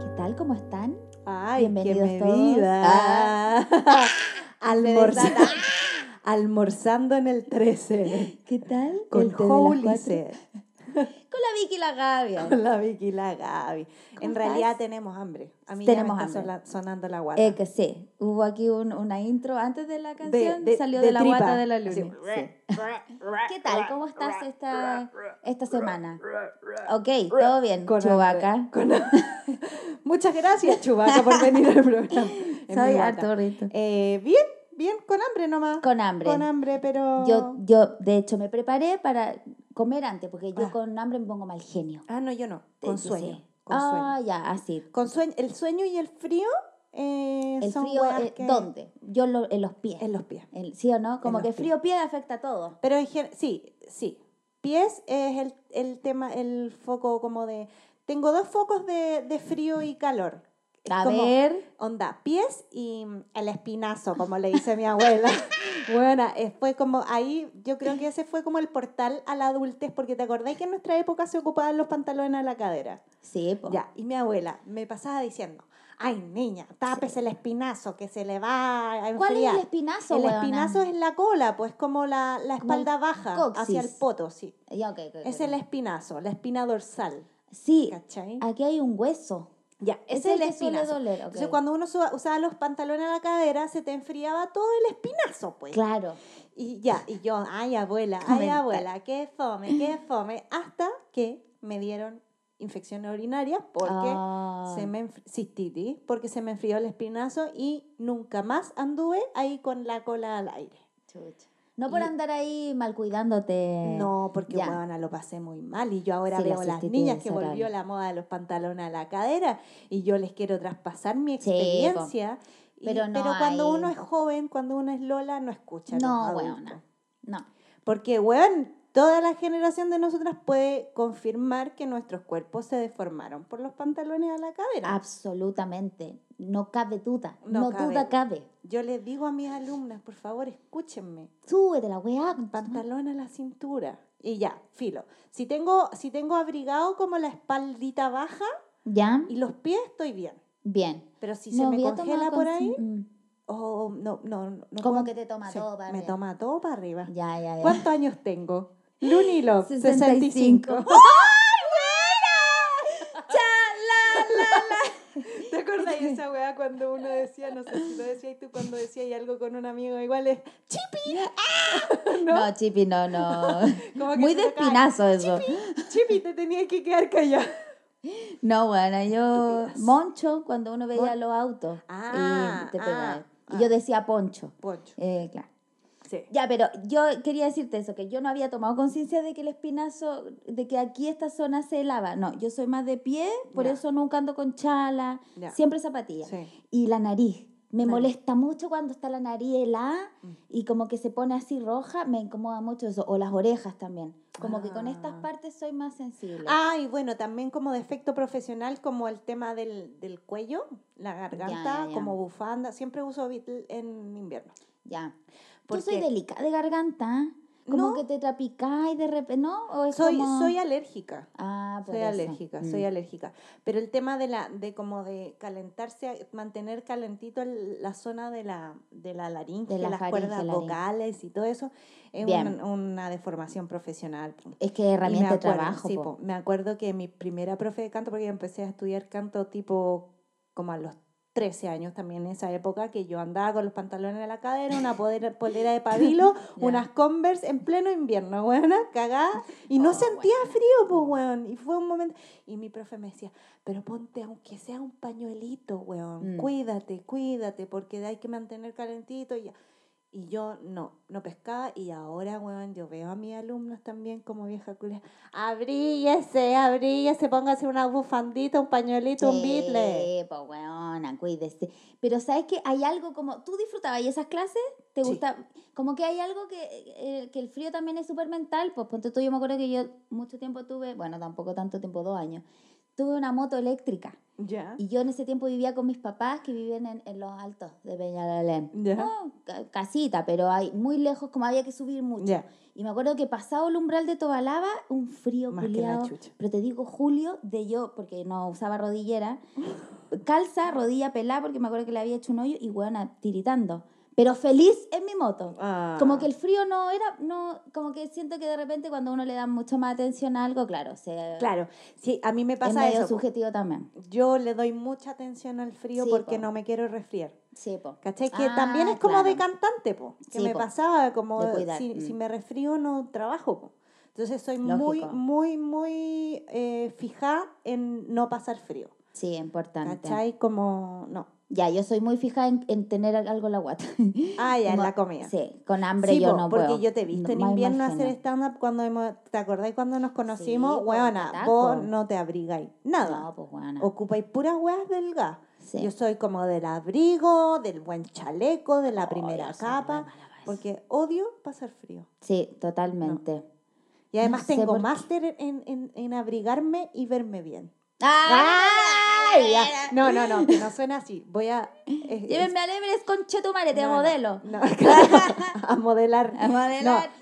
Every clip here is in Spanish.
¿Qué tal? ¿Cómo están? Almorzando, almorzando en el 13. ¿Qué tal? Con el con la Vicky y la Gaby. Con la Vicky y la Gaby. ¿Cómo En realidad estás? tenemos hambre. A mí Tenemos ya me está hambre. sola- sonando la guata. Eh, que sí, hubo aquí un- una intro antes de la canción, de- salió de de, la tripa. guata de la luna. Así. Sí. ¿Qué tal? ¿Cómo estás esta, esta semana? Ok, todo bien, Con Chubaca. Con- Muchas gracias, Chubaca, por venir al programa. Soy mi guata. harto rito. Eh, bien, bien, con hambre nomás. Con hambre. Con hambre, pero... Yo, yo, de hecho, me preparé para comer antes, porque yo Ah. con hambre me pongo mal genio. Ah, no, yo no. Con Eh, yo sueño. Con ah, sueño. ya, así. Con sueño. El sueño y el frío eh, El son frío, eh, que- ¿dónde? Yo lo- en los pies. En los pies. El- ¿Sí o no? Como que pies. frío pie afecta a todo. Pero en sí, sí. Pies es el, el tema, el foco como de... Tengo dos focos de, de frío y calor. A como, ver. Onda, pies y mm, el espinazo, como le dice mi abuela. bueno, eh, fue como ahí, yo creo que ese fue como el portal a la adultez, porque te acordás que en nuestra época se ocupaban los pantalones a la cadera. Sí, po. Ya, y mi abuela me pasaba diciendo, ay niña, tápese el espinazo que se le va a enfriar. ¿Cuál es el espinazo, El espinazo es la cola, pues como la, la Como espalda baja coxis. hacia el poto, sí. Ya, ok, ok, Es el espinazo, la espina dorsal. Sí, ¿Cachai? aquí hay un hueso. Ya, Ese es el espinazo. doler, ok. Entonces cuando uno usa- usaba los pantalones a la cadera, se te enfriaba todo el espinazo, pues. Claro. Y ya, y yo, ay abuela, ay Comenta. abuela, qué fome, qué fome, hasta que me dieron infecciones urinarias porque Ah. se me cistitis, porque se me enfrió el espinazo y nunca más anduve ahí con la cola al aire. Chucha. No por Y- andar ahí mal cuidándote. No, porque ya. lo pasé muy mal y yo ahora Sí, veo las niñas que volvió la moda de los pantalones a la cadera y yo les quiero traspasar mi Sí, experiencia. y- Pero no cuando hay- uno es joven, cuando uno es Lola, no escucha No, adultos. weona. No. Porque, weón, toda la generación de nosotras puede confirmar que nuestros cuerpos se deformaron por los pantalones a la cadera. Absolutamente. No cabe duda. No No, cabe. duda cabe. Yo les digo a mis alumnas, por favor, escúchenme. Súbete la weá. tu- Pantalón a la cintura. Y ya, filo. Si tengo, si tengo abrigado como la espaldita baja ¿Ya? y los pies, estoy bien. Bien. Pero si No se me congela por ahí, Mm. o no, no, no. Como puedo- que te toma sí, todo para Me arriba. toma todo para arriba. Ya, ya, ya. ¿Cuántos años tengo? Looney Love, 65. 65. ¿Te acuerdas de esa weá cuando uno decía, no sé si lo decías tú cuando decías algo con un amigo igual es Chipi? ¿No? No, Chipi, no, no. Como que Muy de espinazo eso. Chipi, te tenías que quedar callado. No, bueno, yo. Moncho, cuando uno veía Mon- los autos. Ah, y te ah, pegaba. ah. Y yo decía Poncho. Pocho. Eh, claro. Sí. Ya, pero yo quería decirte eso, que yo no había tomado conciencia de que el espinazo, de que aquí esta zona se lava. No, yo soy más de pie, por Ya. eso nunca ando con chala, Ya. siempre zapatilla. Sí. Y la nariz. Me molesta mucho cuando está la nariz helada Mm. y como que se pone así roja, me incomoda mucho eso. O las orejas también. Como que con estas Ah. partes soy más sensible. Ah, y bueno, también como defecto profesional, como el tema del, del cuello, la garganta, ya, ya. como bufanda. Siempre uso Beatle en invierno. Ya. ¿Por Yo soy delicada de garganta. Como No. que te trapicás y de repente, ¿no? ¿O es Soy, como- soy alérgica. Ah, por Soy eso. alérgica, Mm. soy alérgica. Pero el tema de la, de como de calentarse, mantener calentito el- la zona de la, de la laringe, De la las faringe, cuerdas laringe. vocales y todo eso, es una, una deformación profesional. Es que herramienta de trabajo. sí, po, me acuerdo que mi primera profe de canto, porque yo empecé a estudiar canto tipo como a los 13 años también en esa época, que yo andaba con los pantalones de la cadera, una polera de pabilo, unas Converse en pleno invierno, weona, cagada, y no Oh, sentía frío, pues, weón, y fue un momento, y mi profe me decía, pero ponte aunque sea un pañuelito, weón, Mm. cuídate, cuídate, porque hay que mantener calentito, y ya. Y yo no, no pescaba y ahora, weón, yo veo a mis alumnos también como vieja culia. Abríllese, abríllese, póngase una bufandita, un pañuelito, un bitle. Sí, pues weona, cuídese. Pero ¿sabes que Hay algo como, ¿tú disfrutabas esas clases? ¿Te Sí. gusta? Como que hay algo que, eh, que el frío también es súper mental. Pues ponte tú, yo me acuerdo que yo mucho tiempo tuve, bueno, tampoco tanto tiempo, dos años, tuve una moto eléctrica. Ya. Y yo en ese tiempo vivía con mis papás que vivían en, en los altos de Peñalolén. Ya. No, ca- casita, pero hay muy lejos, como había que subir mucho. Ya. Y me acuerdo que pasado el umbral de Tobalaba, un frío culiado. Pero te digo, Julio, de yo, porque no usaba rodillera, calza, rodilla pelada, porque me acuerdo que le había hecho un hoyo y buena, tiritando. Pero feliz en mi moto. Ah. Como que el frío no era, no, como que siento que de repente cuando uno le da mucho más atención a algo, claro, se, Claro, sí, a mí me es pasa medio eso. subjetivo también. Yo le doy mucha atención al frío Sí, porque po. no me quiero resfriar. Sí, po. ¿Cachai? Que Ah, también es como de claro. cantante, po. Que Sí, me po. pasaba como De si, mm. si me resfrío no trabajo, po. Entonces soy muy, Lógico. muy, muy eh, fija en no pasar frío. Sí, importante. ¿Cachai? Como, no. Ya, yo soy muy fija en, en tener algo en la guata. Ah, ya, en la comida. Sí, con hambre Sí, yo po, no porque puedo. yo te he visto No, en invierno hacer stand-up cuando hemos, ¿te acordáis cuando nos conocimos? Weona, taco. vos no te abrigáis nada. No, pues bueno. Ocupáis puras weas del gas. Sí. Yo soy como del abrigo, del buen chaleco, de la Oh, primera capa, porque odio pasar frío. Sí, totalmente. Y además sé tengo máster en, en, en abrigarme y verme bien. ¡Ay! No, no, no, que no suena así. Voy a... eh, Llévenme al Everest con Chetumare, te no, modelo. No, claro, a modelar. A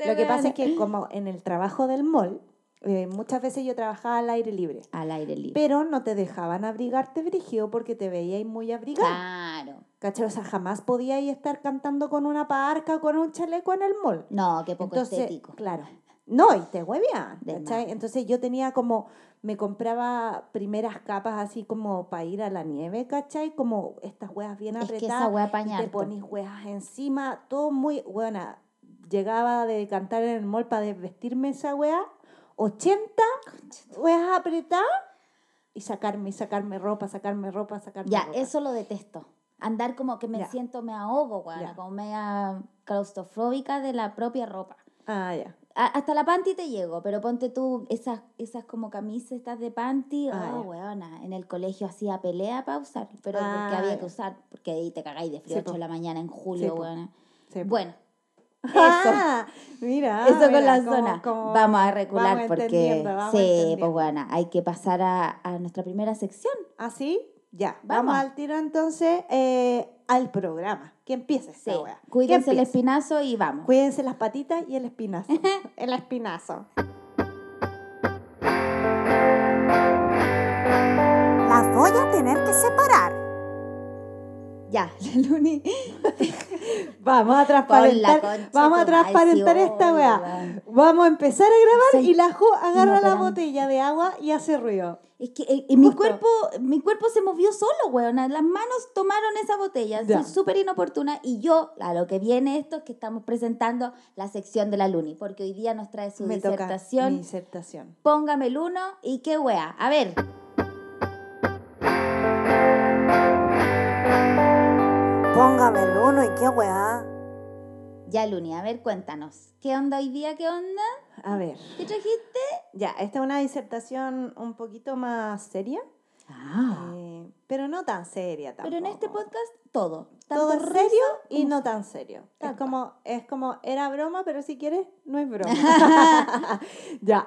lo que pasa es que como en el trabajo del mall, eh, muchas veces yo trabajaba al aire libre. Al aire libre. Pero no te dejaban abrigarte brígido porque te veíais muy abrigado. Claro. ¿Cachai? O sea, jamás podíais estar cantando con una parca o con un chaleco en el mall. No, qué poco Entonces, estético. claro. No, y te huevían, ¿cachai? Entonces yo tenía como, me compraba primeras capas así como para ir a la nieve, ¿cachai? Como estas hueas bien Es que apretadas. esa y apaña te ponís hueas encima, todo muy, buena. Llegaba de cantar en el mall para desvestirme esa hueá, 80 hueas apretadas y sacarme, y sacarme ropa, sacarme ropa, sacarme Ya, ropa. eso lo detesto. Andar como que me Ya. siento, me ahogo, Ya. como media claustrofóbica de la propia ropa. Ah, ya. A- hasta la panty te llego, pero ponte tú esas, esas como camisas estas de panty, Ah, oh, weona, en el colegio hacía pelea para usar, pero porque Ah, había ya. que usar, porque ahí te cagáis de frío Sí, 8 po. de la mañana en julio, po. weona. Sí. Bueno, Ah, mira. eso con mira, la zona. vamos a recular vamos porque, sí, pues bueno, hay que pasar a, a nuestra primera sección. ¿Ah, sí? Ya. Vamos. Vamos, al tiro entonces eh, al programa. Que empiece esta Sí, wea. Cuídense el espinazo y vamos. Cuídense las patitas y el espinazo. el espinazo. Las voy a tener que separar. Ya, la Luni. Vamos a transparentar, vamos a transparentar esta weón. Vamos a empezar a grabar y la Jo agarra la botella de agua y hace ruido. Es que eh, mi cuerpo, mi cuerpo se movió solo, weona. Las manos tomaron esa botella. Súper inoportuna. Y yo, a lo que viene esto, es que estamos presentando la sección de la Luni. Porque hoy día nos trae su Me toca mi disertación. disertación. Póngame el uno y qué wea. A ver, Póngame el uno y qué weá. ya Luni, a ver, cuéntanos. ¿Qué onda hoy día? ¿Qué onda? A ver. ¿Qué trajiste? Ya, esta es una disertación un poquito más seria. Ah. eh, pero no tan seria tampoco. Pero en este podcast, todo. todo es serio y no tan serio. Tal Es cual. como, es como, era broma, pero si quieres, no es broma. ya.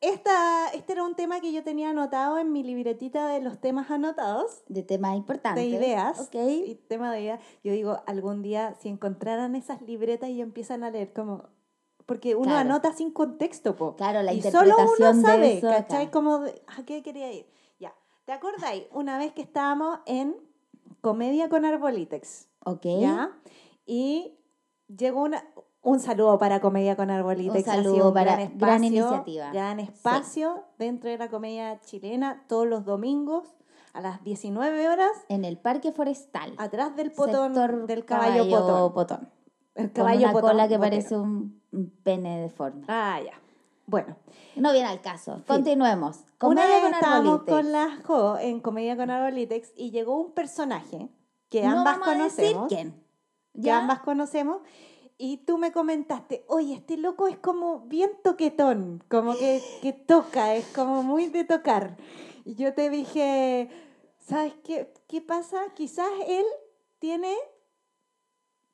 Esta, este era un tema que yo tenía anotado en mi libretita de los temas anotados, De temas importantes. de ideas. Ok. Y tema de ideas. Yo digo, algún día, si encontraran esas libretas y empiezan a leer, como. Porque uno Claro. anota sin contexto, po. Claro, la y solo interpretación uno sabe, eso. acá. ¿cachai? Como, de, ¿a qué quería ir? Ya. ¿Te acordáis? Una vez que estábamos en Comedia con Arbolitex. Ok. ¿Ya? Y llegó una, un saludo para Comedia con Arbolitex. Un saludo un para- gran, gran espacio, iniciativa. Gran espacio dentro de la comedia chilena todos los domingos a las 19 horas En el Parque Forestal. atrás del potón sector del caballo, potón. potón. El Con caballo una potón cola que botero. parece un, pene deforme. Ah, ya. Bueno, No viene al caso. Continuemos. una Comedia vez con estábamos con la Jo en Comedia con Arbolitex y llegó un personaje que no ambas vamos a decir conocemos. quién. que ¿Ya? ambas conocemos, y tú me comentaste, oye, este loco es como bien toquetón, como que, que toca, es como muy de tocar. Y yo te dije, ¿sabes qué, qué pasa? Quizás él tiene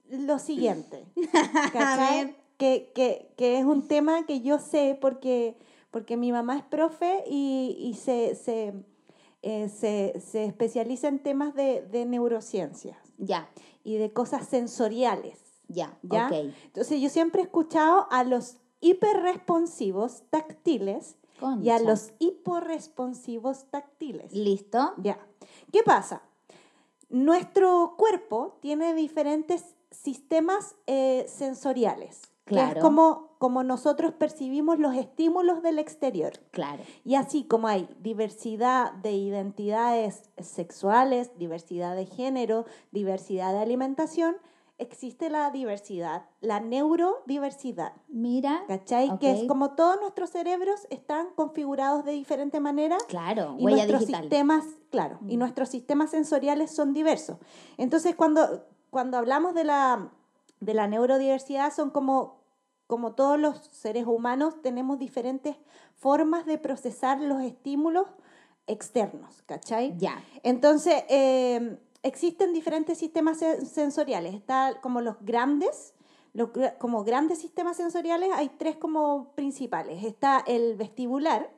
lo siguiente, ¿cachai? Que, que, que es un tema que yo sé porque, porque mi mamá es profe y, y se, se, eh, se, se especializa en temas de, de neurociencias Ya, y de cosas sensoriales. Ya, ¿Ya? ok. Entonces yo siempre he escuchado a los hiperresponsivos táctiles y a los hiporresponsivos táctiles. ¿Listo? Ya. ¿Qué pasa? Nuestro cuerpo tiene diferentes sistemas eh, sensoriales. Que Claro. es como, como nosotros percibimos los estímulos del exterior. Claro. Y así como hay diversidad de identidades sexuales, diversidad de género, diversidad de alimentación, existe la diversidad, la neurodiversidad. Mira. ¿Cachai? Que es como todos nuestros cerebros están configurados de diferente manera Claro, y huella nuestros digital. sistemas, claro, y Mm. nuestros sistemas sensoriales son diversos. Entonces, cuando, cuando hablamos de la, de la neurodiversidad, son como, como todos los seres humanos, tenemos diferentes formas de procesar los estímulos externos, ¿cachai? Ya. Entonces, eh, existen diferentes sistemas sen- sensoriales. Está como los grandes, los como grandes sistemas sensoriales, hay tres como principales. Está el vestibular,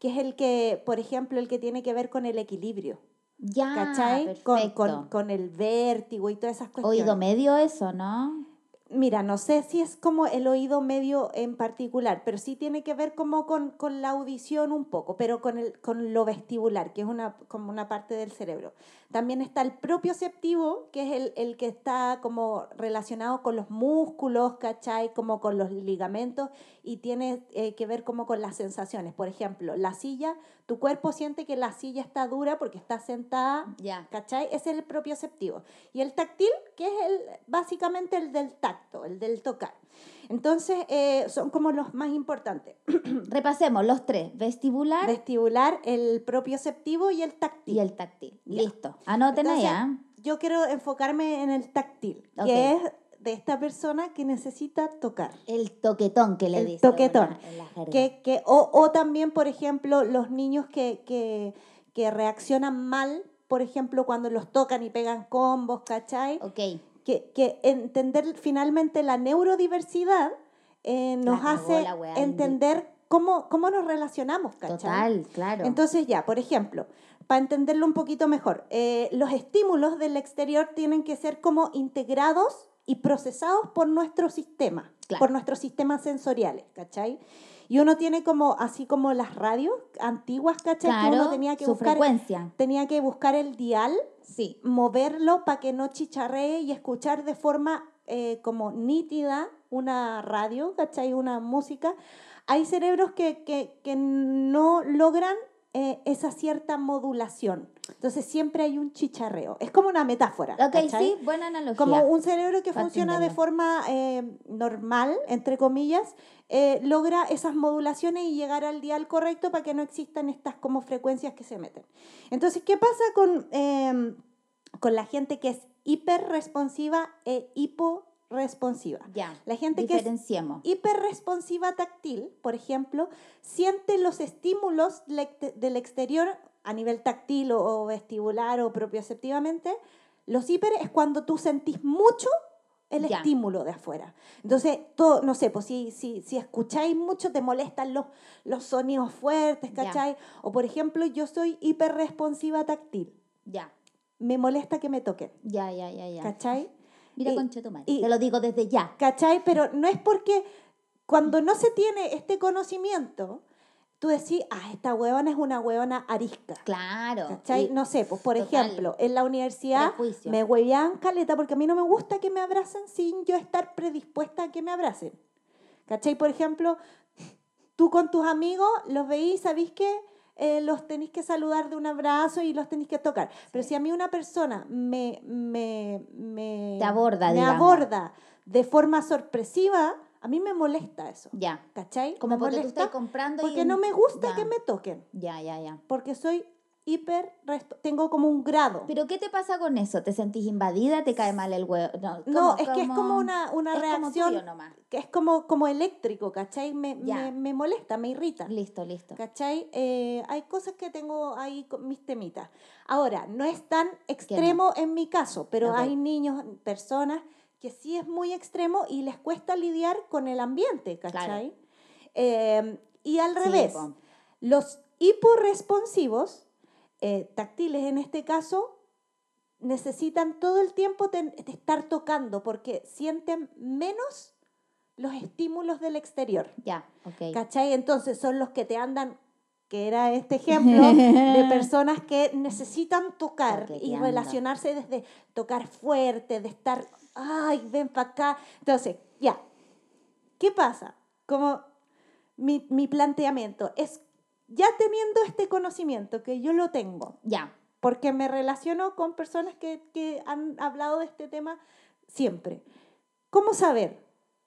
que es el que, por ejemplo, el que tiene que ver con el equilibrio, Ya. ¿cachai? Con, con, con el vértigo y todas esas cuestiones. Oído medio eso, ¿no? Mira, no sé si es como el oído medio en particular, pero sí tiene que ver como con, con la audición un poco, pero con, el, con lo vestibular, que es una, como una parte del cerebro. También está el propioceptivo, que es el, el que está como relacionado con los músculos, ¿cachai? Como con los ligamentos y tiene eh, que ver como con las sensaciones. Por ejemplo, la silla, tu cuerpo siente que la silla está dura porque está sentada Ya. ¿Cachai? Ese es el propioceptivo. Y el táctil, que es el, básicamente el del tacto, el del tocar. Entonces, eh, son como los más importantes. Repasemos los tres: vestibular Vestibular, el propioceptivo y el táctil. y el táctil. Ya. Listo. Anoten Entonces, ¿ah? Yo quiero enfocarme en el táctil, Ok. que es de esta persona que necesita tocar. El toquetón que le El dice. toquetón. la jerga. Que, que, o, o también, por ejemplo, los niños que, que, que reaccionan mal, por ejemplo, cuando los tocan y pegan combos, ¿cachai? Ok. Que, que entender finalmente la neurodiversidad eh, nos hace entender cómo, cómo nos relacionamos, ¿cachai? Total, claro. Entonces ya, por ejemplo, para entenderlo un poquito mejor, eh, los estímulos del exterior tienen que ser como integrados y procesados por nuestro sistema, Claro. por nuestros sistemas sensoriales, ¿cachai? Y uno tiene como, así como las radios antiguas, ¿cachai? que claro, uno tenía que su buscar, frecuencia. tenía que buscar el dial Sí. moverlo para que no chicharree y escuchar de forma eh, como nítida una radio, ¿cachai? Una música. Hay cerebros que, que, que no logran eh, esa cierta modulación. Entonces siempre hay un chicharreo. Es como una metáfora. Ok, ¿cachai? sí, buena analogía. Como un cerebro que funciona de forma eh, normal, entre comillas, eh, logra esas modulaciones y llegar al dial correcto para que no existan estas como frecuencias que se meten. Entonces, ¿qué pasa con, eh, con la gente que es hiperresponsiva e hiporresponsiva? Ya. La gente que es hiperresponsiva táctil, por ejemplo, siente los estímulos del exterior a nivel táctil o, vestibular o propioceptivamente. Los hiper es cuando tú sentís mucho el Ya. estímulo de afuera. Entonces, todo, no sé, pues si, si, si escucháis mucho, te molestan los, los sonidos fuertes, Ya. ¿cachai? O por ejemplo, yo soy hiperresponsiva táctil. Ya. Me molesta que me toquen, Ya, ya, ya, ya. ¿cachai? Mira, concha tu madre. y- Te lo digo desde ya. ¿Cachai? Pero no es porque cuando no se tiene este conocimiento, tú decís, ah, esta huevona es una huevona arisca. Claro. ¿Cachai? no sé, pues por total. ejemplo, en la universidad Prejuicio. me huevean caleta porque a mí no me gusta que me abracen sin yo estar predispuesta a que me abracen. ¿Cachai? Por ejemplo, tú con tus amigos los veís, sabéis que eh, los tenéis que saludar de un abrazo y los tenéis que tocar. Pero si a mí una persona me, me, me, Te aborda, me digamos. aborda de forma sorpresiva, a mí me molesta eso. Ya. ¿Cachai? Como me porque tú molesta estás comprando y porque no me gusta Ya. que me toquen. Ya, ya, ya. Porque soy hiper, tengo como un grado. ¿Pero qué te pasa con eso? ¿Te sentís invadida? ¿Te cae mal el huevo? No, No, ¿cómo- es que es como una, una Es como reacción nomás. que es como, como eléctrico, ¿cachai? Me, me, me molesta, me irrita. Listo, listo. ¿Cachai? Eh, hay cosas que tengo ahí con mis temitas. Ahora, no es tan extremo en mi caso, pero hay niños, personas que sí es muy extremo y les cuesta lidiar con el ambiente, ¿cachai? Eh, Y al revés, los hiporresponsivos, eh, táctiles en este caso, necesitan todo el tiempo ten- estar tocando porque sienten menos los estímulos del exterior. Ya, ok. ¿Cachai? Entonces son los que te andan, que era este ejemplo, de personas que necesitan tocar y relacionarse desde tocar fuerte, de estar, ay, ven para acá. Entonces, ya, ¿qué pasa? Como mi, mi planteamiento es, ya teniendo este conocimiento, que yo lo tengo, Ya, porque me relaciono con personas que, que han hablado de este tema siempre. ¿Cómo saber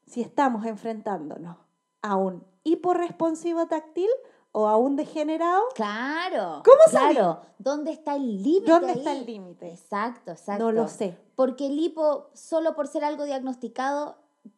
si estamos enfrentándonos a un hiporresponsivo táctil o a un degenerado? claro. ¿Cómo sabí? Claro, ¿dónde está el límite? ¿Dónde ahí? está el límite? Exacto, exacto. No lo sé. Porque el hipo, solo por ser algo diagnosticado,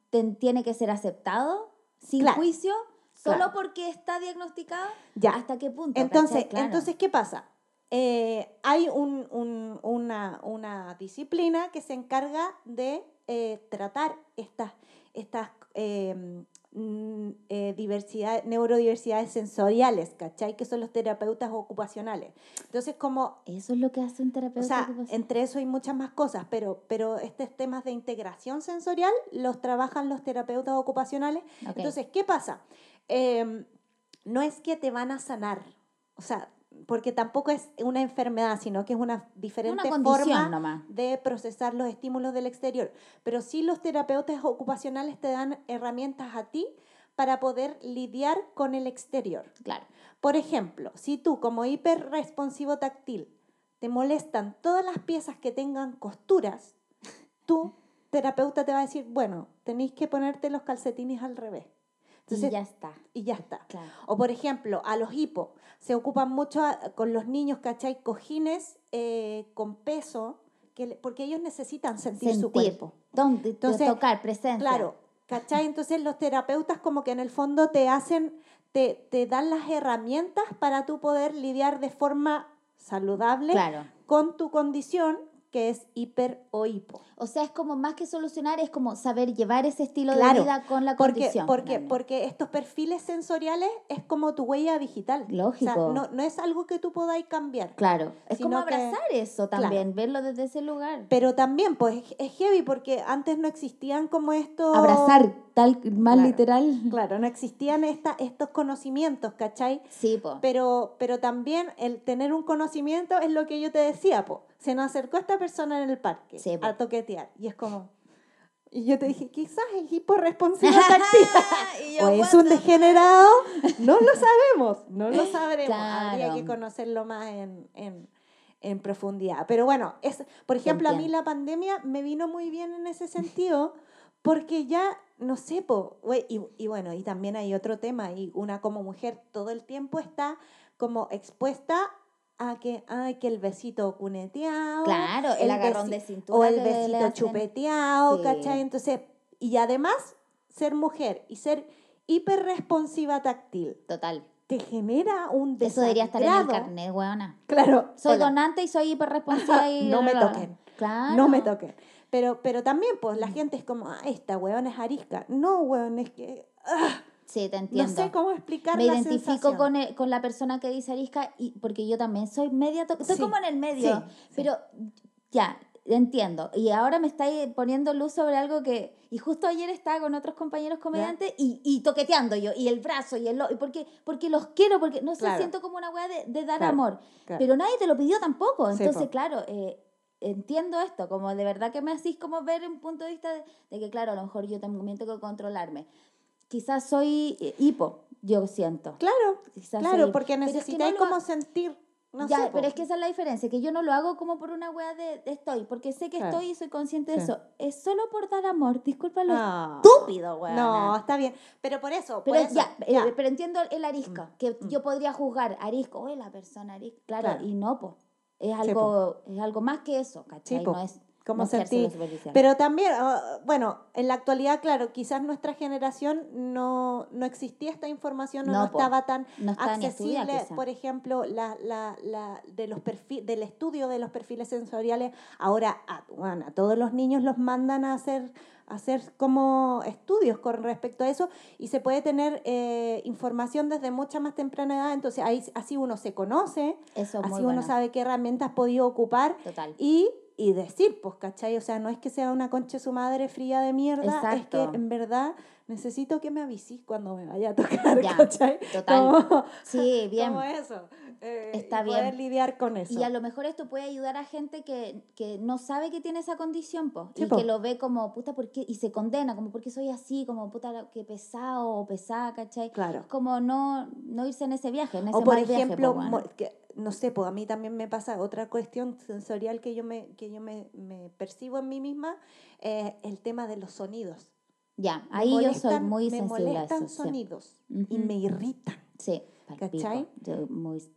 ten- tiene que ser aceptado, sin Claro, juicio, solo claro. porque está diagnosticado. Ya. ¿Hasta qué punto? Entonces, entonces ¿qué pasa? Eh, hay un- un- una, una disciplina que se encarga de eh, tratar estas, estas eh, mm, eh, diversidad, neurodiversidades sensoriales, ¿cachai? Que son los terapeutas ocupacionales. Entonces, como Eso es lo que hace un O terapeuta. sea, ocupacional. entre eso hay muchas más cosas, pero, pero estos temas de integración sensorial los trabajan los terapeutas ocupacionales. Entonces, ¿qué pasa? Eh, no es que te van a sanar, o sea, porque tampoco es una enfermedad, sino que es una diferente forma nomás. de procesar los estímulos del exterior. Pero sí los terapeutas ocupacionales te dan herramientas a ti para poder lidiar con el exterior. Claro. Por ejemplo, si tú como hiperresponsivo táctil te molestan todas las piezas que tengan costuras, tu terapeuta te va a decir, bueno, tenéis que ponerte los calcetines al revés. Entonces, y ya está. y ya está. Claro. O por ejemplo, a los hipos se ocupan mucho a- con los niños, ¿cachai? Cojines eh, con peso, que le- porque ellos necesitan sentir, su Sentir. cuerpo. ¿Dónde? Entonces, tocar, presencia. Claro, ¿cachai? Entonces los terapeutas como que en el fondo te hacen, te, te dan las herramientas para tú poder lidiar de forma saludable Claro. con tu condición que es hiper o hipo. O sea, es como más que solucionar, es como saber llevar ese estilo Claro, de vida con la Porque, condición. porque, porque estos perfiles sensoriales es como tu huella digital. Lógico. O sea, no, no es algo que tú podáis cambiar. Claro, es como que- abrazar eso también, verlo desde ese lugar. Pero también, pues, es- es heavy porque antes no existían como estos... Abrazar, tal, más Claro. literal. Claro, no existían esta, estos conocimientos, ¿cachai? Sí, po. Pero, pero también el tener un conocimiento es lo que yo te decía, po. Se nos acercó esta persona en el parque Sí, a toquetear. Y es como. Y yo te dije, quizás es yo, o es un degenerado. No lo sabemos. No lo sabremos. Habría que conocerlo más en, en, en profundidad. Pero bueno, es, por ejemplo, a mí la pandemia me vino muy bien en ese sentido. Porque ya, no sé, po, y, y bueno, y también hay otro tema, y una como mujer todo el tiempo está como expuesta a que, ay, que el besito cuneteado. Claro, el agarrón besi- de cintura O el besito chupeteado, Sí. ¿cachai? Entonces, y además, ser mujer y ser hiperresponsiva táctil Total. te genera un Eso debería estar en el desagrado. carnet, weona. Claro. Soy hola. donante y soy hiperresponsiva y... No me toquen. Claro. No me toquen. Pero, pero también, pues, la gente es como, ah, esta weón es arisca. No, weón, es que... ah, Sí, te no entiendo. sé cómo explicar me la identifico sensación. con, el- con la persona que dice arisca y porque yo también soy media to- estoy Sí, como en el medio sí, sí. pero ya entiendo y ahora me estáis poniendo luz sobre algo que y justo ayer estaba con otros compañeros comediantes y, y toqueteando yo y el brazo y el y porque porque los quiero porque no sé Claro. siento como una weá de, de dar Claro, amor claro. pero nadie te lo pidió tampoco Sí, entonces claro eh, entiendo esto como de verdad que me hacís como ver un punto de vista de, de que claro a lo mejor yo también tengo que controlarme quizás soy eh, hipo yo siento Claro, Quizás claro, soy- porque es que necesitáis no lo como sentir, no ya, sé, pero es que esa es la diferencia, que yo no lo hago como por una wea de, de estoy, porque sé que Claro. estoy y soy consciente de Sí. eso. Es solo por dar amor, disculpa lo Ah. estúpido, weón. No, está bien. Pero por eso, Pero por eso, ya, eh, ya. pero entiendo el arisco, que mm. yo podría juzgar arisco, oye, la persona arisco, claro, Claro. y no, po. Es Sí, algo, es algo más que eso, ¿cachai? no es cómo sentir. Pero también, ah, bueno, en la actualidad, claro, quizás nuestra generación no, no existía esta información, o no, No, po. estaba tan No estaba ni accesible, por ejemplo, la, la, la, de los perfil, del estudio de los perfiles sensoriales. Ahora, a, bueno, a todos los niños los mandan a hacer, hacer como estudios con respecto a eso y se puede tener eh, información desde mucha más temprana edad. Entonces, ahí, así uno se conoce, Eso es así uno bueno. sabe qué herramientas podido ocupar Total. y, y decir, pues, ¿cachai? O sea, no es que sea una concha su madre fría de mierda, Exacto. es que en verdad necesito que me avisís cuando me vaya a tocar, Ya, ¿cachai? total. Como, Sí, bien. como eso. eh, Está y poder bien. lidiar con eso. Y a lo mejor esto puede ayudar a gente que, que no sabe que tiene esa condición, po, Sí, y po. que lo ve como, puta, ¿por qué? Y se condena, como, ¿por qué soy así? Como, puta, qué pesado o pesada, ¿cachai? Claro. Como no, no irse en ese viaje, en ese O por mal viaje, ejemplo, po, mo- bueno. que, no sé, pues a mí también me pasa otra cuestión sensorial que yo me, que yo me, me percibo en mí misma, eh, el tema de los sonidos. Ya, Me ahí yo soy muy me sensible a molestan sí. sonidos y me irritan. Sí. ¿Cachai?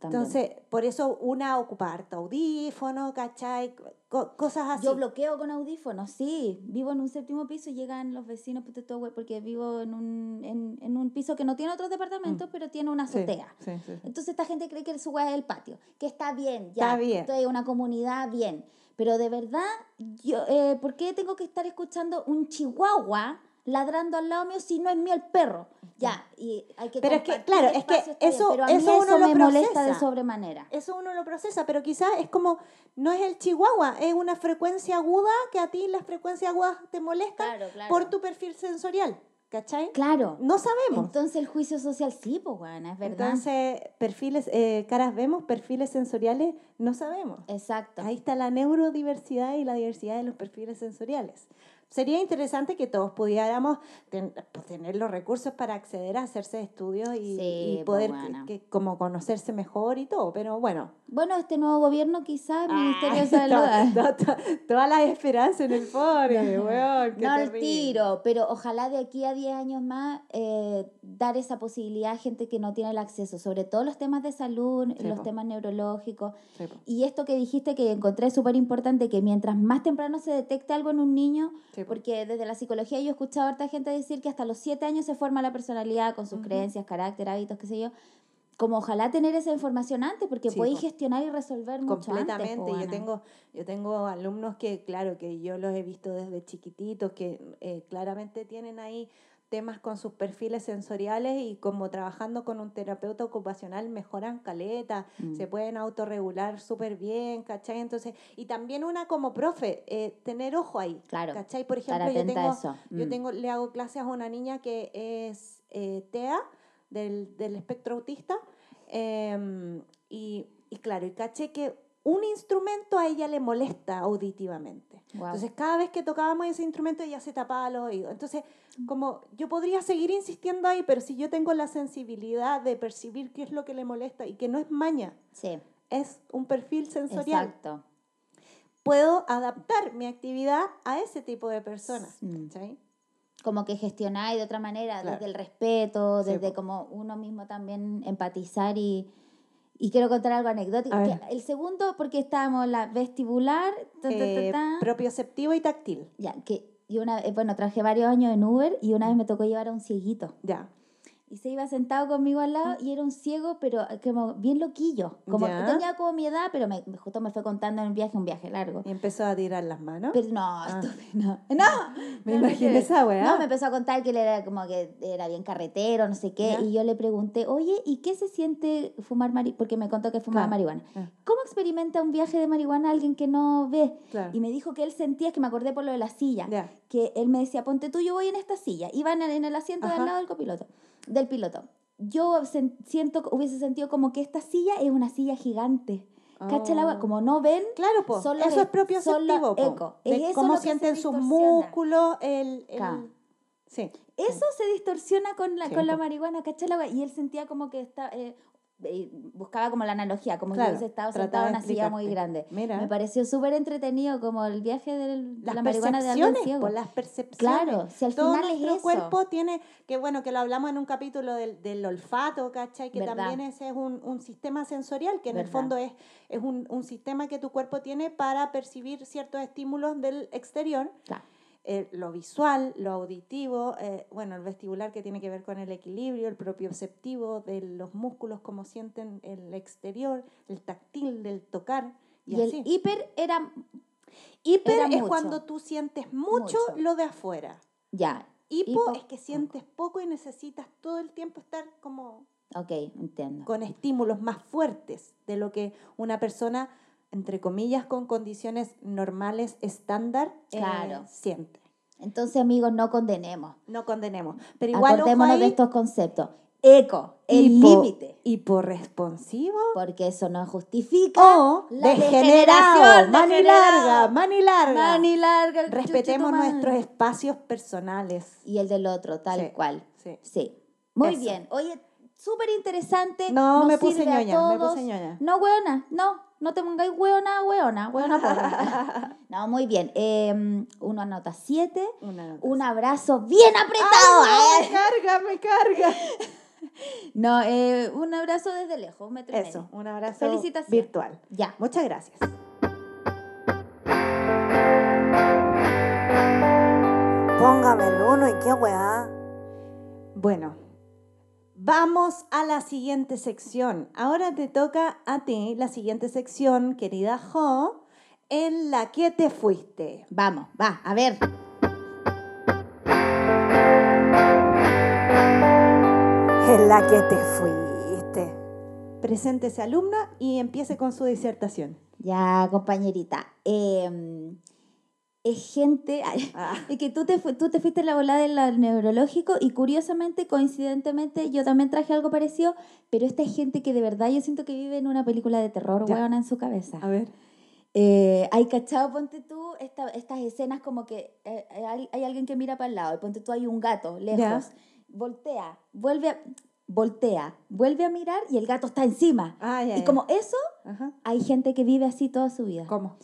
Entonces, por eso una ocupa harto audífono, ¿cachai? Co- cosas así. Yo bloqueo con audífonos, sí. Vivo en un séptimo piso y llegan los vecinos, güey, porque vivo en un, en, en un piso que no tiene otros departamentos, pero tiene una Mm. Azotea. sí, sí, sí. Entonces esta gente cree que su weá es el patio, que está bien, ya. Está bien. Estoy en una comunidad bien. Pero de verdad, yo, eh, ¿por qué tengo que estar escuchando un chihuahua ladrando al lado mío si no es mío el perro? Ya, y hay que Pero es que, claro, es que eso- pero a mí eso uno lo me molesta de procesa. sobremanera. Eso uno lo procesa, pero quizás es como, no es el chihuahua, es una frecuencia aguda que a ti las frecuencias agudas te molestan Claro, claro. por tu perfil sensorial, ¿cachai? Claro. No sabemos. Entonces el juicio social sí, pues, bueno, es verdad. Entonces, perfiles, eh, caras vemos, perfiles sensoriales, no sabemos. Exacto. Ahí está la neurodiversidad y la diversidad de los perfiles sensoriales. Sería interesante que todos pudiéramos ten- pues, tener los recursos para acceder a hacerse estudios y, Sí, y pues, poder bueno. que, como conocerse mejor y todo, pero bueno. Bueno, este nuevo gobierno quizás, Ministerio de Ah, Salud. to- to- to- todas las esperanzas en el pobre, weón. qué No al terrible. tiro, pero ojalá de aquí a 10 años más eh, dar esa posibilidad a gente que no tiene el acceso, sobre todo los temas de salud, Sí, los po. temas neurológicos. Sí. Y esto que dijiste que encontré súper importante, que mientras más temprano se detecte algo en un niño, Sí, po. porque desde la psicología yo he escuchado a harta gente decir que hasta los 7 años se forma la personalidad con sus Ujú. creencias, carácter, hábitos, qué sé yo. Como ojalá tener esa información antes, porque Sí, podéis po. gestionar y resolver mucho completamente antes. po, yo tengo yo tengo alumnos que claro que yo los he visto desde chiquititos que eh, claramente tienen ahí temas con sus perfiles sensoriales y como trabajando con un terapeuta ocupacional mejoran caleta, Mm. se pueden autorregular súper bien, ¿cachai? Entonces, y también una como profe, eh, tener ojo ahí, Claro, ¿cachai? Por ejemplo, yo tengo, eso. yo Mm. tengo, le hago clases a una niña que es eh, TEA del, del espectro autista em, y, y claro, y caché que un instrumento a ella le molesta auditivamente. Guau. Entonces, cada vez que tocábamos ese instrumento, ella se tapaba los oídos. Entonces, como yo podría seguir insistiendo ahí, pero si yo tengo la sensibilidad de percibir qué es lo que le molesta y que no es maña, Sí, es un perfil sensorial, exacto. puedo adaptar mi actividad a ese tipo de personas. Mm. ¿cachai? como que gestionáis de otra manera, Claro. desde el respeto, Sí, desde como uno mismo también empatizar y, y quiero contar algo anecdótico. El segundo, porque estábamos la vestibular, ta, ta, ta, Eh, propioceptivo y táctil. ya, que y una eh, bueno, trabajé varios años en Uber y una vez me tocó llevar a un cieguito. Ya. Y se iba sentado conmigo al lado y era un ciego, pero eh, como bien loquillo. Como Ya. tenía como mi edad, pero me, justo me fue contando en un viaje, un viaje largo. Y empezó a tirar las manos. Pero no, estúpido, no. No, Me no, no imaginé que- esa weá. No, me empezó a contar que él era como que era bien carretero, no sé qué. Ya. Y yo le pregunté, oye, ¿y qué se siente fumar marihuana? Porque me contó que fumaba Claro. marihuana. Ah, ¿Cómo experimenta un viaje de marihuana alguien que no ve? claro. Y me dijo que él sentía, es que me acordé por lo de la silla, Ya. que él me decía, ponte tú, yo voy en esta silla. Iban en el asiento Ajá. del lado del copiloto, del piloto. Yo siento, hubiese sentido como que esta silla es una silla gigante. ¿Cacha la Oh. wea? Como no ven, Claro, po. Son los eso e- es propio po. eco. Es eso cómo sienten sus músculos, el, el-. Sí. Eso se distorsiona con la, Sí, con la marihuana, ¿cachai? Y él sentía como que está, eh, buscaba como la analogía, como Claro, si hubiese estado sentado en una silla muy grande. Mira. Me pareció súper entretenido como el viaje del- de las la marihuana de percepciones, ciego. por las percepciones. Claro, si al Todo final es eso. cuerpo tiene, que bueno, que lo hablamos en un capítulo del, del olfato, ¿cachai? Que Verdad. también ese es un, un sistema sensorial, que en el Verdad. fondo es, es un, un sistema que tu cuerpo tiene para percibir ciertos estímulos del exterior. Claro. Eh, lo visual, lo auditivo, eh, bueno, el vestibular que tiene que ver con el equilibrio, el propioceptivo de los músculos, como sienten el exterior, el táctil del tocar. Y, Y, así. el hiper era Hiper Era es mucho. cuando tú sientes mucho, Mucho. lo de afuera. ya. Hipo, Hipo, es que sientes poco y necesitas todo el tiempo estar como Ok, entiendo. con estímulos más fuertes de lo que una persona, entre comillas, con condiciones normales, estándar, eh, Claro. siente. Entonces, amigos, no condenemos. No condenemos. Pero igual, Acordémonos de estos conceptos. Eco, el límite. Hiporresponsivo Porque eso no justifica o la degenerado, degeneración, mani larga, mani larga. Mani larga. el Respetemos nuestros espacios personales. Y el del otro, tal Sí, cual. sí. Sí. Muy Eso. bien. Oye, súper interesante. No, me puse ñoña, me puse ñoña. No, weona, no. No te pongáis weona, weona, weona porra. no, muy bien. Eh, uno anota siete. Una nota. Un abrazo bien apretado. ¡Ay, no! me carga, me carga. No, eh, un abrazo desde lejos, un metro y Eso, medio. un abrazo Felicitaciones. virtual. Ya. Muchas gracias. Póngame el uno y qué weá. Bueno, vamos a la siguiente sección. Ahora te toca a ti la siguiente sección, querida Jo, en la que te fuiste. Vamos, va, a ver. En la que te fuiste. Preséntese alumna y empiece con su disertación. Ya, compañerita. eh, es gente. ay, Ah. Es que tú te, tú te fuiste en la volada del neurológico y curiosamente, coincidentemente, yo también traje algo parecido, pero esta es gente que de verdad yo siento que vive en una película de terror, huevona, en su cabeza. A ver. Eh, hay cachado, ponte tú, esta- estas escenas como que eh, hay, hay alguien que mira para el lado y ponte tú hay un gato lejos, Ya. voltea, vuelve a, voltea, vuelve a mirar y el gato está encima. Ah, ya, y ya. como eso, Ajá. hay gente que vive así toda su vida. ¿Cómo?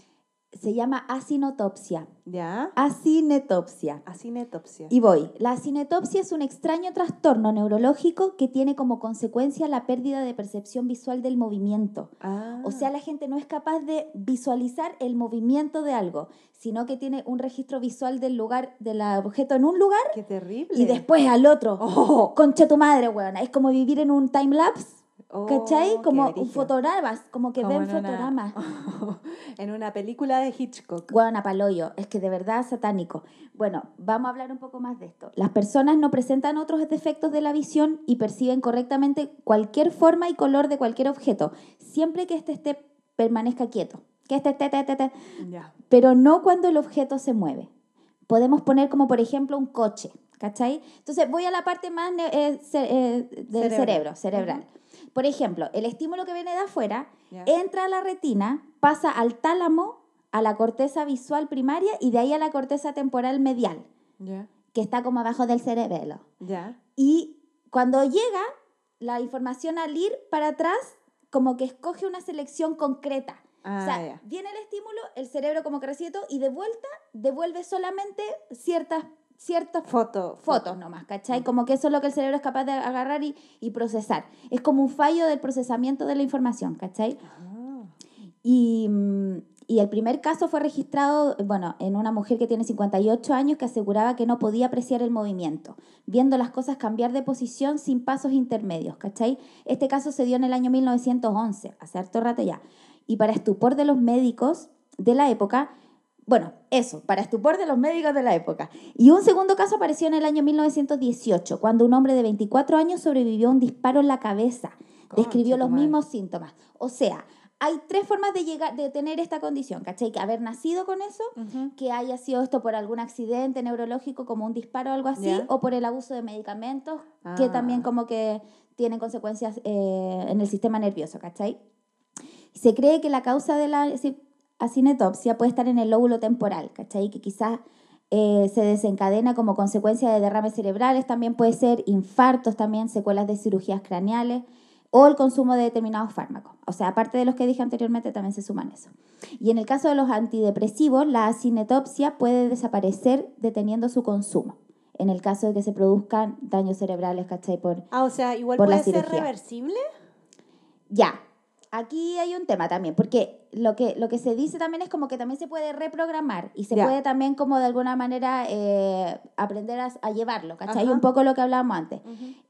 Se llama acinotopsia. ¿Ya? Acinetopsia. Acinetopsia. Y voy. La acinetopsia es un extraño trastorno neurológico que tiene como consecuencia la pérdida de percepción visual del movimiento. Ah. O sea, la gente no es capaz de visualizar el movimiento de algo, sino que tiene un registro visual del lugar, del objeto en un lugar Qué terrible. y después al otro. Oh. Concha tu madre, weona. Es como vivir en un time lapse, Oh, ¿cachai? Como fotogramas, como que Como ven en una- fotogramas. en una película de Hitchcock. Huevona paloyo, es que de verdad satánico. Bueno, vamos a hablar un poco más de esto. Las personas no presentan otros defectos de la visión y perciben correctamente cualquier forma y color de cualquier objeto, siempre que éste esté permanezca quieto. Que este esté, pero no cuando el objeto se mueve. Podemos poner como por ejemplo un coche, ¿cachai? Entonces voy a la parte más eh, ce- eh, del cerebro, cerebral. Por ejemplo, el estímulo que viene de afuera entra a la retina, pasa al tálamo, a la corteza visual primaria y de ahí a la corteza temporal medial, que está como abajo del cerebelo. Ya. Y cuando llega la información al ir para atrás, como que escoge una selección concreta. Ah, o sea, viene el estímulo, el cerebro como que recibe todo, y de vuelta devuelve solamente ciertas, ciertas Foto. fotos nomás, ¿cachai? Como que eso es lo que el cerebro es capaz de agarrar y, y procesar. Es como un fallo del procesamiento de la información, ¿cachai? Ah. Y, mm, y el primer caso fue registrado, bueno, en una mujer que tiene 58 años que aseguraba que no podía apreciar el movimiento, viendo las cosas cambiar de posición sin pasos intermedios, ¿cachai? Este caso se dio en el año 1911, hace harto rato ya. Y para estupor de los médicos de la época, bueno, eso, para estupor de los médicos de la época. Y un segundo caso apareció en el año 1918, cuando un hombre de 24 años sobrevivió a un disparo en la cabeza. Describió los mismos síntomas. O sea, hay tres formas de llegar, de tener esta condición, ¿cachai? Que haber nacido con eso, que haya sido esto por algún accidente neurológico como un disparo o algo así, o por el abuso de medicamentos, que Ah. también como que tienen consecuencias eh, en el sistema nervioso, ¿cachai? Se cree que la causa de la acinetopsia puede estar en el lóbulo temporal, ¿cachai? Que quizás eh, se desencadena como consecuencia de derrames cerebrales, también puede ser infartos, también secuelas de cirugías craneales o el consumo de determinados fármacos. O sea, aparte de los que dije anteriormente, también se suman eso. Y en el caso de los antidepresivos, la acinetopsia puede desaparecer deteniendo su consumo. En el caso de que se produzcan daños cerebrales, ¿cachai? Por, Ah, o sea, igual Por puede ser reversible. ya, aquí hay un tema también, porque lo que, lo que se dice también es como que también se puede reprogramar y se puede también como de alguna manera eh, aprender a, a llevarlo, ¿cachai? Un poco lo que hablábamos antes.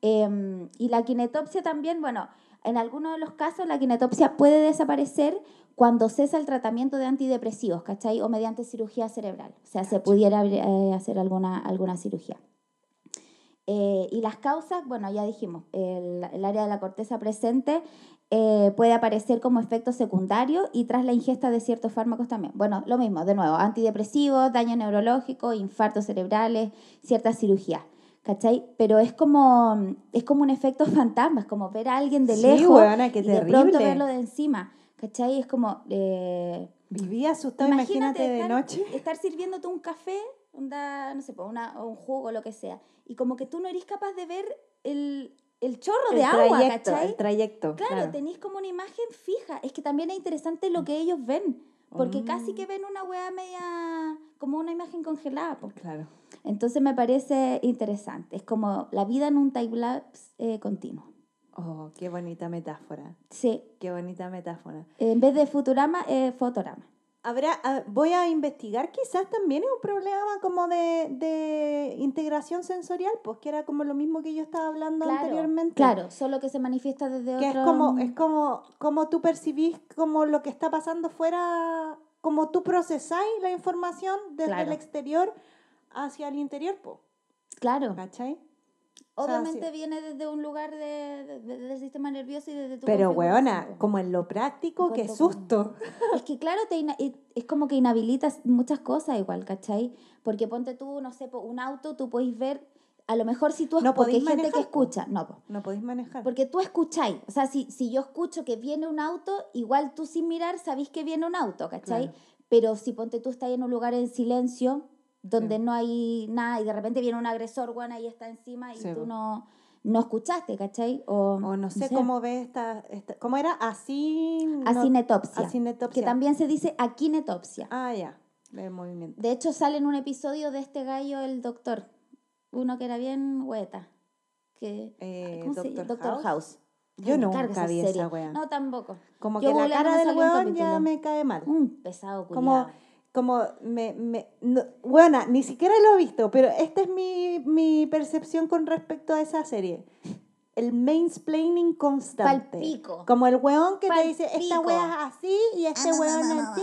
Eh, y la kinetopsia también, bueno, en algunos de los casos la kinetopsia puede desaparecer cuando cesa el tratamiento de antidepresivos, ¿cachai? O mediante cirugía cerebral. O sea, se pudiera eh, hacer alguna, alguna cirugía. Eh, y las causas, bueno, ya dijimos, el, el área de la corteza presente eh, puede aparecer como efecto secundario y tras la ingesta de ciertos fármacos también. Bueno, lo mismo, de nuevo, antidepresivos, daño neurológico, infartos cerebrales, ciertas cirugías. ¿Cachai? Pero es como, es como un efecto fantasma, es como ver a alguien de Sí, lejos weona, qué y de pronto verlo de encima. ¿Cachai? Es como... eh, Viví asustado, imagínate, de estar, noche. estar sirviéndote un café, onda, no sé, una, un jugo, lo que sea, y como que tú no eres capaz de ver el, el chorro El de agua, trayecto, ¿cachai? el trayecto. claro, claro. tenéis como una imagen fija. Es que también es interesante lo que ellos ven, porque Mm. casi que ven una wea media, como una imagen congelada. po. Claro. Entonces me parece interesante. Es como la vida en un timelapse eh, continuo. Oh, qué bonita metáfora. Sí, Qué bonita metáfora. en vez de Futurama, eh, Fotorama. Habrá, ah, voy a investigar, quizás también es un problema como de, de integración sensorial, pues que era como lo mismo que yo estaba hablando anteriormente. Claro, solo que se manifiesta desde Que otro... es como, es como, como tú percibís como lo que está pasando fuera, como tú procesáis la información desde Claro. el exterior hacia el interior, pues, Claro. ¿cachai? Obviamente sí. viene desde un lugar de, de- de- del sistema nervioso y desde tu Pero, weona, como en lo práctico, qué susto. Es que claro, te es como que inhabilitas muchas cosas igual, ¿cachai? Porque ponte tú, no sé, un auto, tú podéis ver, a lo mejor si tú No porque hay podéis gente que manejar, escucha, no, po. No podéis manejar. porque tú escucháis, o sea, si, si yo escucho que viene un auto, igual tú sin mirar sabéis que viene un auto, ¿cachai? Claro. Pero si ponte tú estás en un lugar en silencio, donde Sí. no hay nada y de repente viene un agresor, bueno, ahí está encima y Sí, tú no, no escuchaste, ¿cachai? O, O no sé, cómo ve esta, esta- ¿Cómo era? Así... no- Acinetopsia, acinetopsia. que también se dice aquinetopsia. Ah, ya. El movimiento. De hecho, sale en un episodio de este gallo, el doctor, uno que era bien hueta. Que, Eh, ¿Cómo se llama? Doctor House. House. Yo me nunca vi esa wea. No, tampoco. Como Yo que la cara del weón ya me cae mal. Un pesado Como, culiao. Como me, me, no, buena, ni siquiera lo he visto, pero esta es mi, mi percepción con respecto a esa serie. El mansplaining constante. Palpico. Como el weón que te dice, esta Palpico. wea es así y este Ah, weón no, no, así.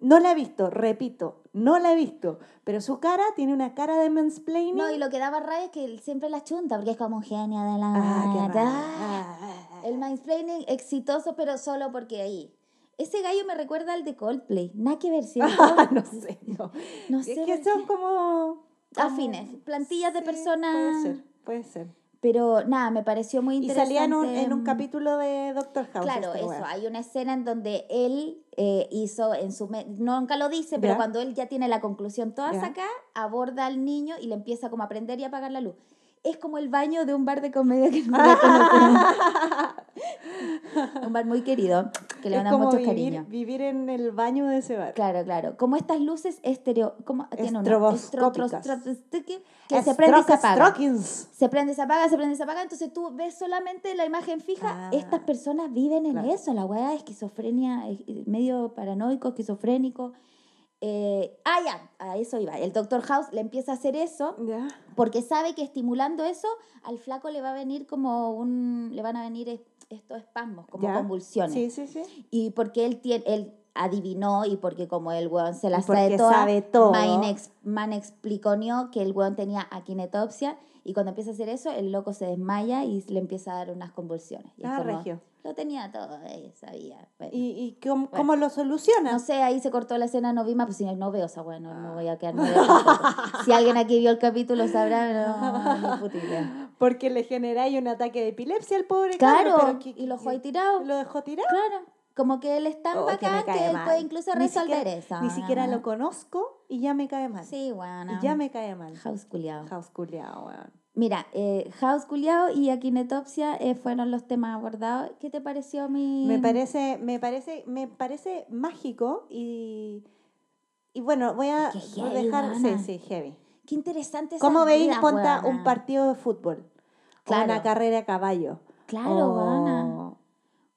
no, la he visto, repito, no la he visto. Pero su cara tiene una cara de mansplaining. No, y lo que daba rabia es que él siempre la chunta, porque es como un genio de la... Ah, qué. Ah, El mansplaining exitoso, pero solo porque ahí. Ese gallo me recuerda al de Coldplay. Nada que ver, ¿cierto? Ah, no sé, no. No es sé que por son como, como- Afines, plantillas de Sí, personas... Puede ser, puede ser. Pero nada, me pareció muy Y interesante. salía en un, en un capítulo de Doctor House. Claro, esta eso. Hay una escena en donde él eh, hizo en su... Nunca lo dice, pero Ya. cuando él ya tiene la conclusión toda sacada, aborda al niño y le empieza como a prender y apagar la luz. Es como el baño de un bar de comedia que no. un bar muy querido, que le es van a dar como mucho vivir, cariño. vivir en el baño de ese bar. Claro, claro. Como estas luces estereo... ¿Cómo? Tiene una- que se prende y se apaga. Se prende, se apaga, se prende, se apaga. Entonces tú ves solamente la imagen fija. Ah. Estas personas viven en Claro. eso. La weá es esquizofrenia, eh, medio paranoico, esquizofrénico. Eh, ah, ya, a eso iba. El doctor House le empieza a hacer eso Ya. porque sabe que estimulando eso al flaco le va a venir como un. le van a venir es- estos espasmos, como Ya. convulsiones. Sí, sí, sí. Y porque él tiene. Él, adivinó y porque como el weón se la sabe toda, sabe todo. Man, ex- man explicó que el weón tenía aquinetopsia y cuando empieza a hacer eso, el loco se desmaya y le empieza a dar unas convulsiones. Y Ah, como, regio. Lo tenía todo, eh, sabía. Bueno. ¿Y, y cómo, cómo lo soluciona? No sé, ahí se cortó la escena, no vi más, pues si no, no veo esa weá, no, no voy a quedar. no si alguien aquí vio el capítulo sabrá, pero no, ni puta idea. Porque le genera ahí un ataque de epilepsia al pobre cabro, Claro, pero que- y lo dejó ahí tirado. ¿Lo dejó tirado? Claro, como que él es tan Oh, bacán que, él mal. puede incluso Ni resolver siquiera- eso. Ni siquiera lo conozco y ya me cae mal. Sí, bueno. Y ya me cae mal. House culiao. House culiao, weón. Mira, eh, House Culiao y Akinetopsia eh, fueron los temas abordados. ¿Qué te pareció mi...? Me parece, me parece, me parece mágico y, y bueno, voy a Es que voy a heavy, dejar, sí, sí, heavy. Qué interesante esa ¿Cómo veis vida, ponta weona. un partido de fútbol? O Claro. una carrera a caballo. Claro, o...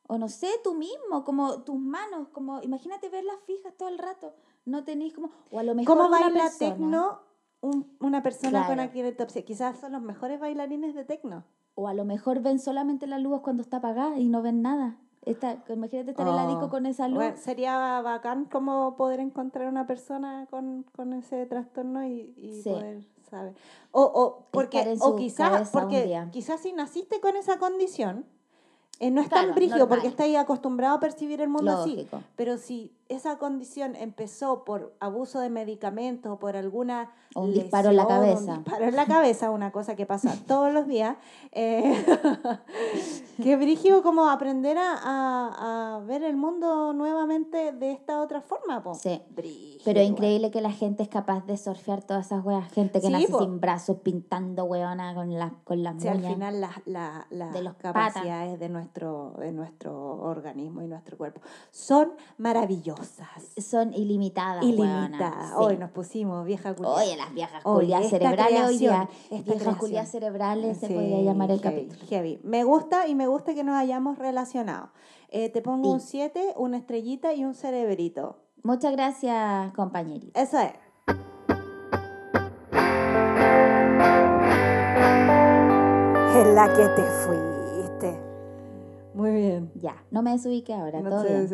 O no sé, tú mismo, como tus manos, como imagínate verlas fijas todo el rato. No tenéis como, o a lo mejor ¿Cómo baila persona, tecno un- una persona con Claro. aquiletopsia? Quizás son los mejores bailarines de tecno. O a lo mejor ven solamente la luz cuando está apagada y no ven nada. Esta, imagínate estar en la disco Oh. con esa luz. Bueno, sería bacán como poder encontrar una persona con, con ese trastorno y, y Sí. poder saber. O, o, porque, o quizás, porque quizás si naciste con esa condición, eh, no es Claro, tan brígido normal. porque estáis acostumbrado a percibir el mundo así. Lógico. Pero si esa condición empezó por abuso de medicamentos o por alguna un disparo en la lesión, cabeza. Un disparo en la cabeza, una cosa que pasa todos los días. Eh, qué brígido como aprender a, a- a ver el mundo nuevamente de esta otra forma, po. Sí. Brígido, Pero es increíble que la gente es capaz de surfear todas esas weas. Gente que Sí, nace po. sin brazos, pintando weona con, la, con las Si al uñas. final las la, las De los capacidades de nuestro, de nuestro organismo y nuestro cuerpo son maravillosas. Son ilimitadas. Ilimitadas. Sí. Hoy nos pusimos vieja culiá. Oye, las viejas culias cerebrales hoy día. Viejas creación. culias cerebrales se podría llamar el heavy, capítulo. heavy. Me gusta y me gusta que nos hayamos relacionado. Eh, te pongo Sí. un 7, una estrellita y un cerebrito. Muchas gracias, compañerita. Eso es. En la que te fuiste. Muy bien. Ya, no me desubique ahora, No todo bien.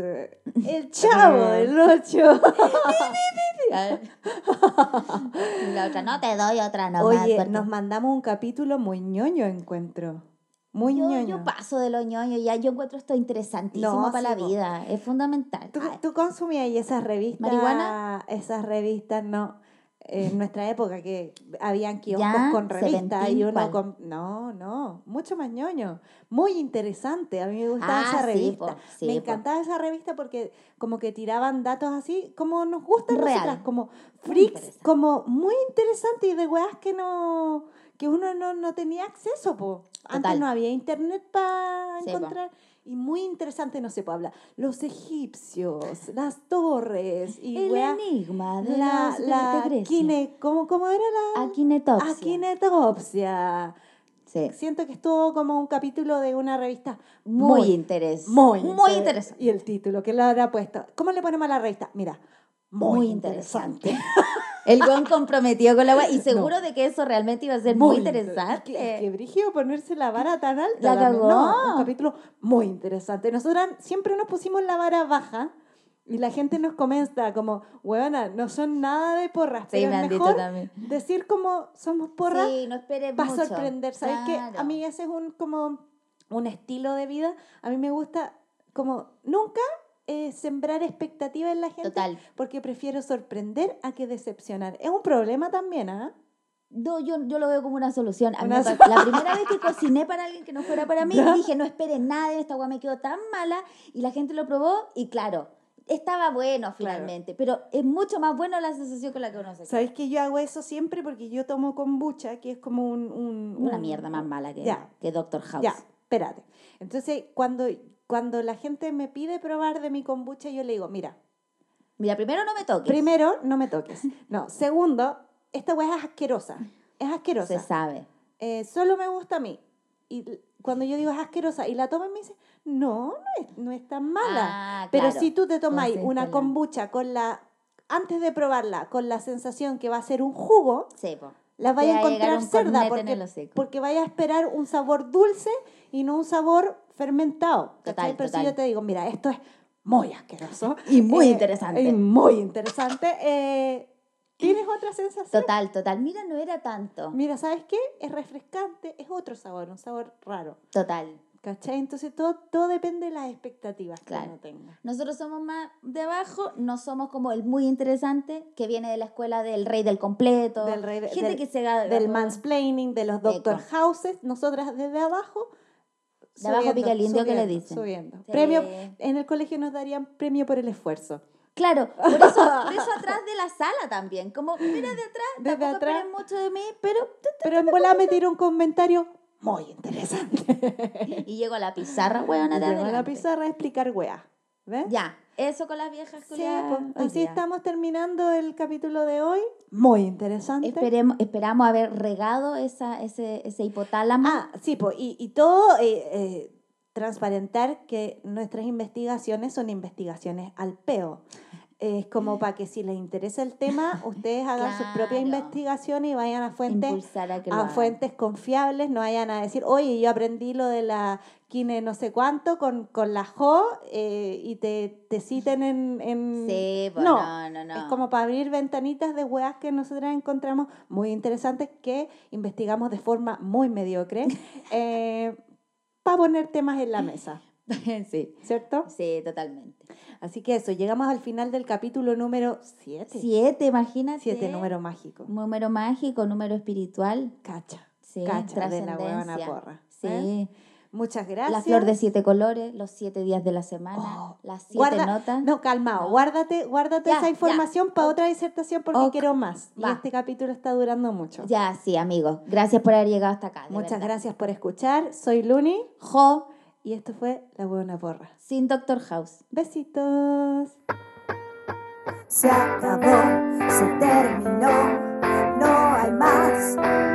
El chavo del 8. Y la otra, no te doy otra nomás. Oye, porque- nos mandamos un capítulo muy ñoño, encuentro. Muy yo, ñoño. yo paso de los ñoños, ya yo encuentro esto interesantísimo No, para sí, la vida, es fundamental. ¿Tú, tú consumías ahí esas revistas? ¿Marihuana? Esas revistas, no. En nuestra época que habían kioscos Ya, con revistas y uno con... No, no, mucho más ñoño. Muy interesante, a mí me gustaba Ah, esa sí, revista. po, sí, me po. encantaba esa revista porque como que tiraban datos así, como nos gustan nosotras, como freaks, como muy interesante y de weas que no que uno no, no tenía acceso, po. Antes no había internet para Sí, po. Y muy interesante, no se puede hablar. Los egipcios, las torres y el wea- enigma de, la, los- la de quine- ¿cómo, cómo era la. Akinetopsia? Sí. Siento que estuvo como un capítulo de una revista Muy, interesante. muy, Muy inter- interesante. Y el título que le habrá puesto. ¿Cómo le ponemos a la revista? Mira, muy, Muy interesante. El gon comprometido con la wea y seguro de que eso realmente iba a ser muy, inter- interesante. Qué brígido ponerse la vara tan alta. La cagó. No, un capítulo muy interesante. Nosotras siempre nos pusimos la vara baja y la gente nos comenta como, huevona, no son nada de porras, Sí, pero me es mejor también. decir como somos porras Sí, no para sorprender. ¿Sabes qué? A mí ese es un como un estilo de vida. A mí me gusta como nunca eh, sembrar expectativa en la gente. Total. Porque prefiero sorprender a que decepcionar. Es un problema también, ¿ah? No, yo, yo lo veo como una solución. A mí Una so- pa- la primera vez que cociné para alguien que no fuera para mí, ¿Ya? dije, no esperen nada, esta agua me quedó tan mala, y la gente lo probó, y claro, estaba bueno finalmente, pero es mucho más bueno la sensación con la que uno se queda. ¿Sabéis que yo hago eso siempre? Porque yo tomo kombucha, que es como un... un- Una un- mierda más mala que, Ya. que Doctor House. Ya, espérate. Entonces, cuando, cuando la gente me pide probar de mi kombucha, yo le digo, mira, Mira, primero no me toques. primero, no me toques. No, segundo, esta weá es asquerosa. Es asquerosa. se sabe. eh, solo me gusta a mí. Y cuando yo digo es asquerosa y la toman me dice, no, no es, no es tan mala. Ah, Pero claro. si tú te tomáis una kombucha con la, antes de probarla, con la sensación que va a ser un jugo, Sí, po. La vaya a encontrar cerda porque, porque vaya a esperar un sabor dulce y no un sabor fermentado. Total, Pero total. si yo te digo, mira, esto es muy asqueroso. Y muy interesante. Y muy interesante. eh, ¿Tienes otra sensación? Total, total. Mira, no era tanto. Mira, ¿sabes qué? Es refrescante, es otro sabor, un sabor raro. Total. ¿Cachai? Entonces todo, todo depende de las expectativas Claro. que uno tenga. Nosotros somos más de abajo, no somos como el muy interesante que viene de la escuela del rey del completo. Del rey de- Gente del- que se Del mansplaining, de los doctor Eco. houses, nosotras desde abajo. De abajo pica el indio que le dicen. Subiendo. Sí. Premio, en el colegio nos darían premio por el esfuerzo. Claro, por eso, por eso atrás de la sala también. Como, mira de atrás, Desde tampoco atrás. mucho de mí, pero... Pero en volada me tiró un comentario muy interesante. Y llego a la pizarra, weón, de Llegó a la pizarra a explicar weá. ¿Ves? Ya, eso con las viejas Sí, pues, así día. estamos terminando el capítulo de hoy. Muy interesante. Esperemos, esperamos haber regado esa, ese, ese hipotálamo. Ah, sí, pues, y, y todo eh, eh, transparentar que nuestras investigaciones son investigaciones al peo. Es como para que si les interesa el tema, ustedes hagan sus propias Claro. investigaciones y vayan a fuentes, a fuentes confiables, no vayan a decir, oye, yo aprendí lo de la kine no sé cuánto con, con la Jo eh, y te, te citen en... en- Sí, pues no, no, no, no. Es como para abrir ventanitas de weas que nosotras encontramos muy interesantes que investigamos de forma muy mediocre para poner temas en la mesa, sí, ¿cierto? sí, totalmente. Así que eso, llegamos al final del capítulo número 7. Siete, imagínate. Siete, número mágico. Número mágico, número espiritual. Cacha. Sí, Cacha de la huevona porra. Sí. ¿eh? Muchas gracias. La flor de siete colores, los siete días de la semana, Oh, las siete Guarda, notas. no, calmado, No. guárdate, guárdate Ya, esa información ya. para otra disertación porque quiero más. Y este capítulo está durando mucho. Ya, sí, amigos. Gracias por haber llegado hasta acá. Muchas verdad. gracias por escuchar. Soy Luni Jo, y esto fue La Buena Porra. sin Doctor House. Besitos. Se acabó, se terminó, no hay más